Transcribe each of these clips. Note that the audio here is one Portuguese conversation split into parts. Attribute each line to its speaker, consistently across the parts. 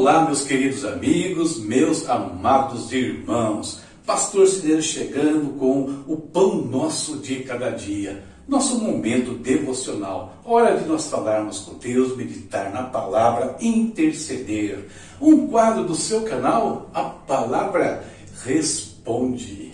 Speaker 1: Olá, meus queridos amigos, meus amados irmãos. Pastor Cideiro chegando com o pão nosso de cada dia. Nosso momento devocional. Hora de nós falarmos com Deus, meditar na palavra, interceder. Um quadro do seu canal, a palavra responde.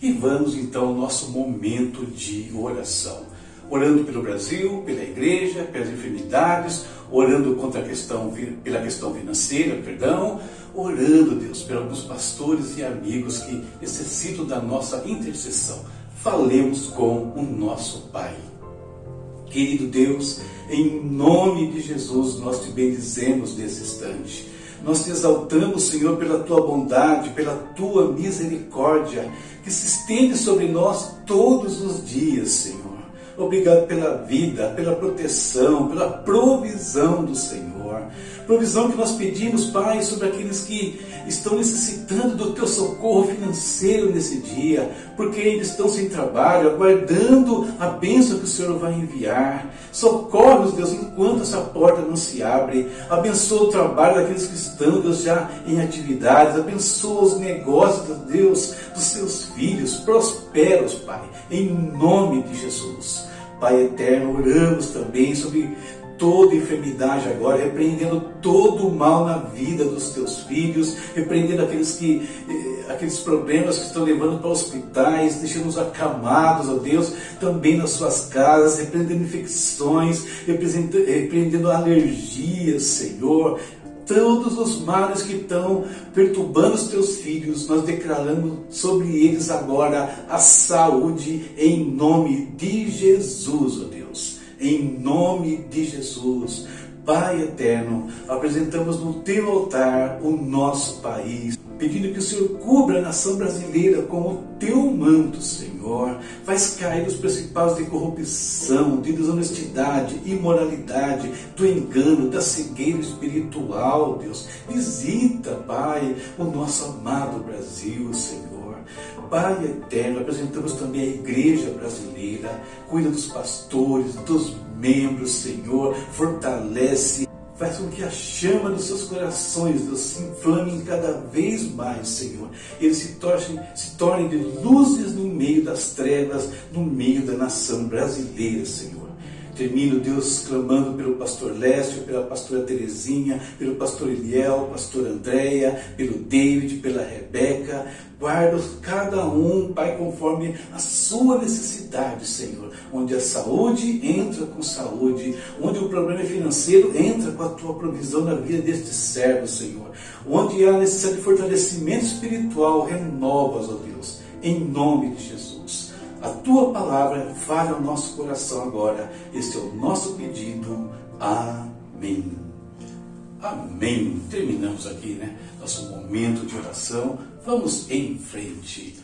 Speaker 1: E vamos então ao nosso momento de oração orando pelo Brasil, pela igreja, pelas enfermidades, orando contra a questão, pela questão financeira, perdão, orando, Deus, pelos pastores e amigos que necessitam da nossa intercessão. Falemos com o nosso Pai. Querido Deus, em nome de Jesus, nós te bendizemos nesse instante. Nós te exaltamos, Senhor, pela tua bondade, pela tua misericórdia, que se estende sobre nós todos os dias, Senhor. Obrigado pela vida, pela proteção, pela provisão do Senhor. Provisão que nós pedimos, Pai, sobre aqueles que estão necessitando do teu socorro financeiro nesse dia, porque eles estão sem trabalho, aguardando a bênção que o Senhor vai enviar. Socorre-os, Deus, enquanto essa porta não se abre. Abençoa o trabalho daqueles que estão, Deus, já em atividades. Abençoa os negócios, Deus, dos seus filhos. Prospera-os, Pai, em nome de Jesus. Pai eterno, oramos também sobre toda enfermidade agora, repreendendo todo o mal na vida dos teus filhos, repreendendo aqueles que eh, aqueles problemas que estão levando para hospitais, deixando-os acamados, ó Deus, também nas suas casas, repreendendo infecções, repreendendo alergias, Senhor, todos os males que estão perturbando os teus filhos, nós declaramos sobre eles agora a saúde em nome de Jesus, ó Deus. Em nome de Jesus. Pai eterno, apresentamos no teu altar o nosso país, pedindo que o Senhor cubra a nação brasileira com o teu manto, Senhor. Faz cair os principais de corrupção, de desonestidade, imoralidade, do engano, da cegueira espiritual, Deus. Visita, Pai, o nosso amado Brasil, Senhor. Pai eterno, apresentamos também a igreja brasileira, cuida dos pastores, dos membros, Senhor, fortalece Faz com que a chama dos seus corações Deus, se inflame cada vez mais, Senhor. Eles se tornem, se tornem de luzes no meio das trevas, no meio da nação brasileira, Senhor. Termino, Deus, clamando pelo pastor Lécio, pela pastora Terezinha, pelo pastor Eliel, pastor Andréia, pelo David, pela Rebeca. Guarda cada um, Pai, conforme a sua necessidade, Senhor. Onde a saúde entra com saúde, onde o problema financeiro entra com a tua provisão na vida deste servo, Senhor. Onde há necessidade de fortalecimento espiritual, renovas, ó Deus, em nome de Jesus. A tua palavra fale ao nosso coração agora. Este é o nosso pedido. Amém. Amém. Terminamos aqui, né? Nosso momento de oração. Vamos em frente.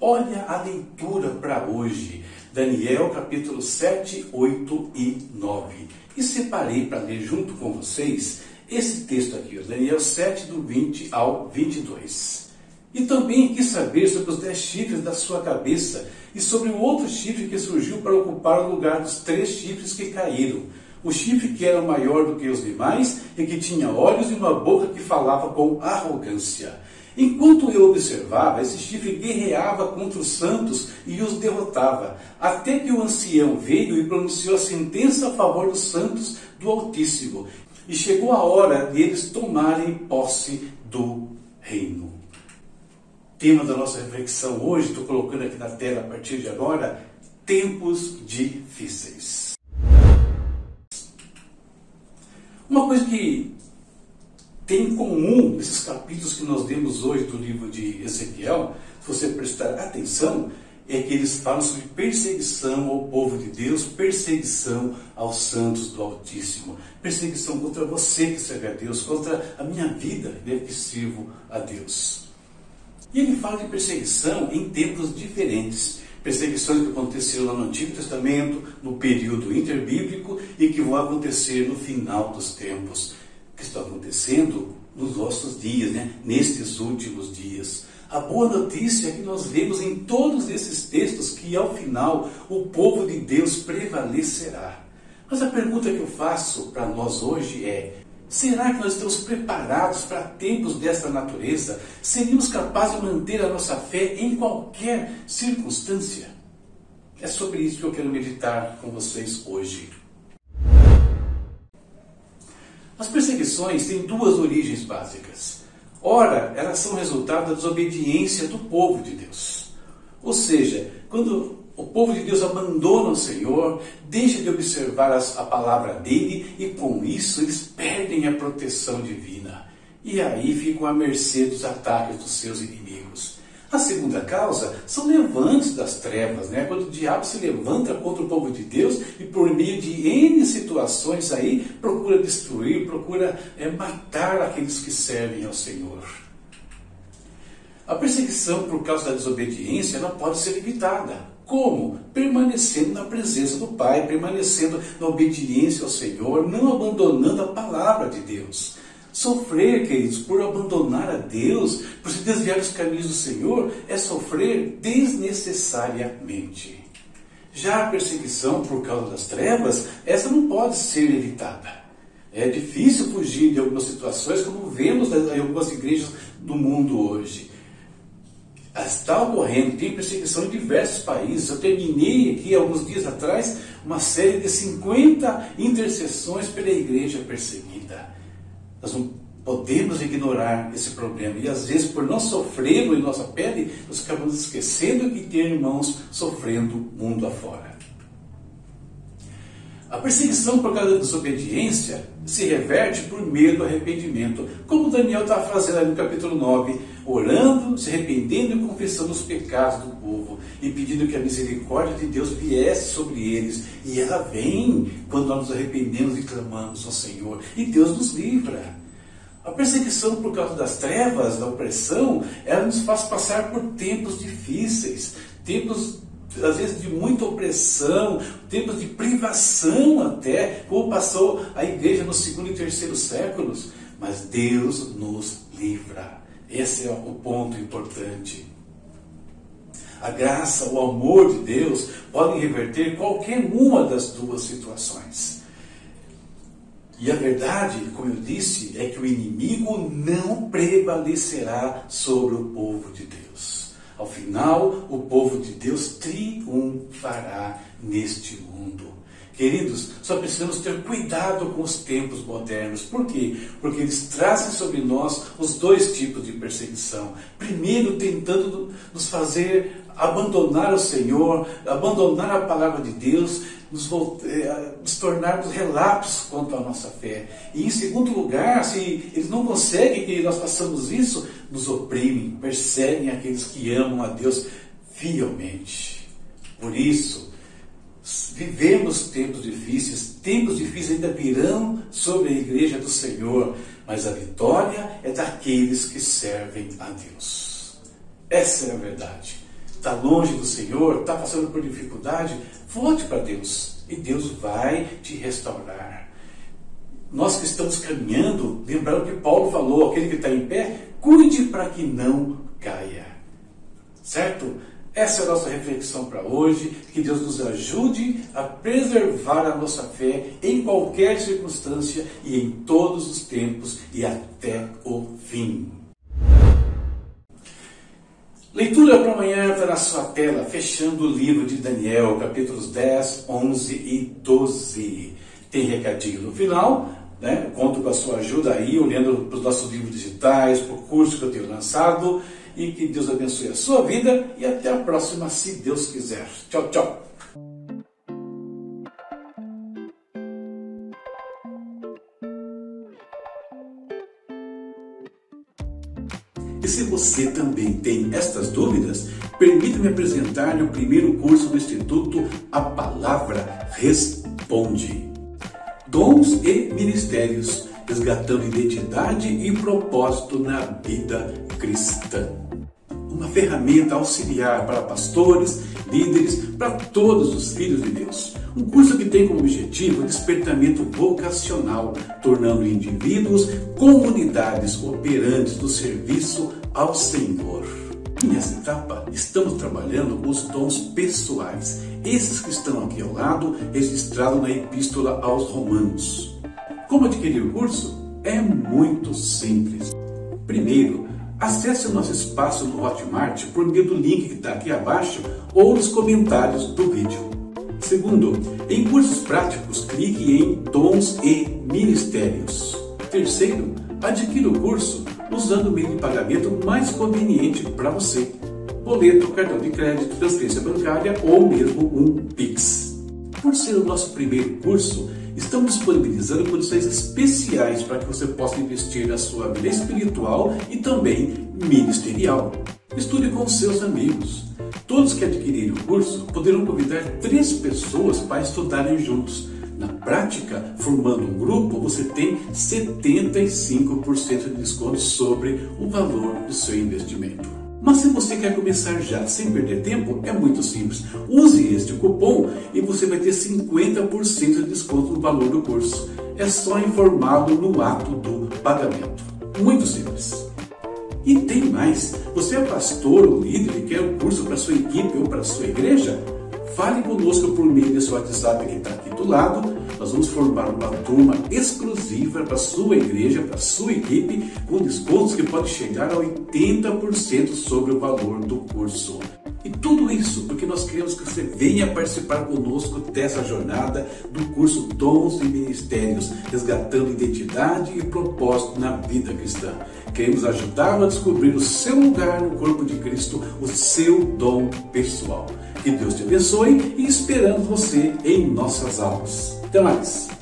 Speaker 1: Olha a leitura para hoje. Daniel capítulo 7, 8 e 9. E separei para ler junto com vocês esse texto aqui, Daniel 7, do 20 ao 22. E também quis saber sobre os dez chifres da sua cabeça e sobre o outro chifre que surgiu para ocupar o lugar dos três chifres que caíram. O chifre que era maior do que os demais e que tinha olhos e uma boca que falava com arrogância. Enquanto eu observava, esse chifre guerreava contra os santos e os derrotava, até que o ancião veio e pronunciou a sentença a favor dos santos do Altíssimo. E chegou a hora deles tomarem posse do reino tema da nossa reflexão hoje, estou colocando aqui na tela a partir de agora, tempos difíceis. Uma coisa que tem em comum nesses capítulos que nós lemos hoje do livro de Ezequiel, se você prestar atenção, é que eles falam sobre perseguição ao povo de Deus, perseguição aos santos do Altíssimo, perseguição contra você que serve a Deus, contra a minha vida, né, que sirvo a Deus. E ele fala de perseguição em tempos diferentes. Perseguições que aconteceram lá no Antigo Testamento, no período interbíblico e que vão acontecer no final dos tempos, que estão acontecendo nos nossos dias, né? nestes últimos dias. A boa notícia é que nós vemos em todos esses textos que ao final o povo de Deus prevalecerá. Mas a pergunta que eu faço para nós hoje é: será que nós estamos preparados para tempos desta natureza? Seríamos capazes de manter a nossa fé em qualquer circunstância? É sobre isso que eu quero meditar com vocês hoje. As perseguições têm duas origens básicas. Ora, elas são resultado da desobediência do povo de Deus. Ou seja, quando o povo de Deus abandona o Senhor, deixa de observar a palavra dele e com isso eles perdem a proteção divina. E aí ficam à mercê dos ataques dos seus inimigos. A segunda causa são levantes das trevas, né? quando o diabo se levanta contra o povo de Deus e por meio de N situações aí procura destruir, procura é, matar aqueles que servem ao Senhor. A perseguição por causa da desobediência não pode ser evitada. Como? Permanecendo na presença do Pai, permanecendo na obediência ao Senhor, não abandonando a palavra de Deus. Sofrer, queridos, por abandonar a Deus, por se desviar dos caminhos do Senhor, é sofrer desnecessariamente. Já a perseguição por causa das trevas, essa não pode ser evitada. É difícil fugir de algumas situações, como vemos em algumas igrejas do mundo hoje. Está ocorrendo, tem perseguição em diversos países. Eu terminei aqui, alguns dias atrás, uma série de 50 intercessões pela igreja perseguida. Nós não podemos ignorar esse problema. E às vezes, por não sofrê-lo em nossa pele, nós acabamos esquecendo que tem irmãos sofrendo mundo afora. A perseguição por causa da desobediência se reverte por medo do arrependimento, como Daniel está fazendo ali no capítulo 9, orando, se arrependendo e confessando os pecados do povo e pedindo que a misericórdia de Deus viesse sobre eles. E ela vem quando nós nos arrependemos e clamamos ao Senhor, e Deus nos livra. A perseguição por causa das trevas, da opressão, ela nos faz passar por tempos difíceis, tempos às vezes de muita opressão, tempos de privação até, como passou a igreja no segundo e terceiro séculos. Mas Deus nos livra. Esse é o ponto importante. A graça, o amor de Deus podem reverter qualquer uma das duas situações. E a verdade, como eu disse, é que o inimigo não prevalecerá sobre o povo de Deus. Ao final, o povo de Deus triunfará neste mundo. Queridos, só precisamos ter cuidado com os tempos modernos. Por quê? Porque eles trazem sobre nós os dois tipos de perseguição. Primeiro, tentando nos fazer abandonar o Senhor, abandonar a palavra de Deus, nos, eh, nos tornarmos relatos quanto à nossa fé. E em segundo lugar, se eles não conseguem que nós façamos isso, nos oprimem, perseguem aqueles que amam a Deus fielmente. Por isso, vivemos tempos difíceis, tempos difíceis ainda virão sobre a igreja do Senhor, mas a vitória é daqueles que servem a Deus. Essa é a verdade está longe do Senhor, está passando por dificuldade, volte para Deus e Deus vai te restaurar. Nós que estamos caminhando, lembrando que Paulo falou: aquele que está em pé, cuide para que não caia. Certo? Essa é a nossa reflexão para hoje. Que Deus nos ajude a preservar a nossa fé em qualquer circunstância e em todos os tempos e até o fim. Leitura para amanhã está na sua tela, fechando o livro de Daniel, capítulos 10, 11 e 12. Tem recadinho no final, né? Conto com a sua ajuda aí, olhando para os nossos livros digitais, para o curso que eu tenho lançado. E que Deus abençoe a sua vida e até a próxima, se Deus quiser. Tchau, tchau. E se você também tem estas dúvidas, permita-me apresentar-lhe o primeiro curso do Instituto A Palavra Responde. Dons e Ministérios, resgatando identidade e propósito na vida cristã. Uma ferramenta auxiliar para pastores, líderes, para todos os filhos de Deus. Um curso que tem como objetivo o despertamento vocacional, tornando indivíduos comunidades operantes do serviço ao Senhor. nessa etapa estamos trabalhando os dons pessoais, esses que estão aqui ao lado, registrados na Epístola aos Romanos. Como adquirir o curso? É muito simples. Primeiro, acesse o nosso espaço no Hotmart por meio do link que está aqui abaixo ou nos comentários do vídeo. Segundo, em cursos práticos, clique em Dons e Ministérios. Terceiro, adquira o curso usando o meio de pagamento mais conveniente para você: boleto, cartão de crédito, transferência bancária ou mesmo um Pix. Por ser o nosso primeiro curso, estamos disponibilizando condições especiais para que você possa investir na sua vida espiritual e também ministerial. Estude com seus amigos. Todos que adquirirem o curso poderão convidar três pessoas para estudarem juntos. Na prática, formando um grupo, você tem 75% de desconto sobre o valor do seu investimento. Mas se você quer começar já sem perder tempo, é muito simples. Use este cupom e você vai ter 50% de desconto no valor do curso. É só informá-lo no ato do pagamento. Muito simples. E tem mais. Você é pastor ou líder e quer um curso para sua equipe ou para sua igreja? Fale conosco por meio desse WhatsApp que está aqui do lado. Nós vamos formar uma turma exclusiva para sua igreja, para sua equipe, com descontos que pode chegar a 80% sobre o valor do curso. E tudo isso porque nós queremos que você venha participar conosco dessa jornada do curso Dons e Ministérios, resgatando identidade e propósito na vida cristã. Queremos ajudá-lo a descobrir o seu lugar no corpo de Cristo, o seu dom pessoal. Que Deus te abençoe e esperamos você em nossas aulas. Até mais!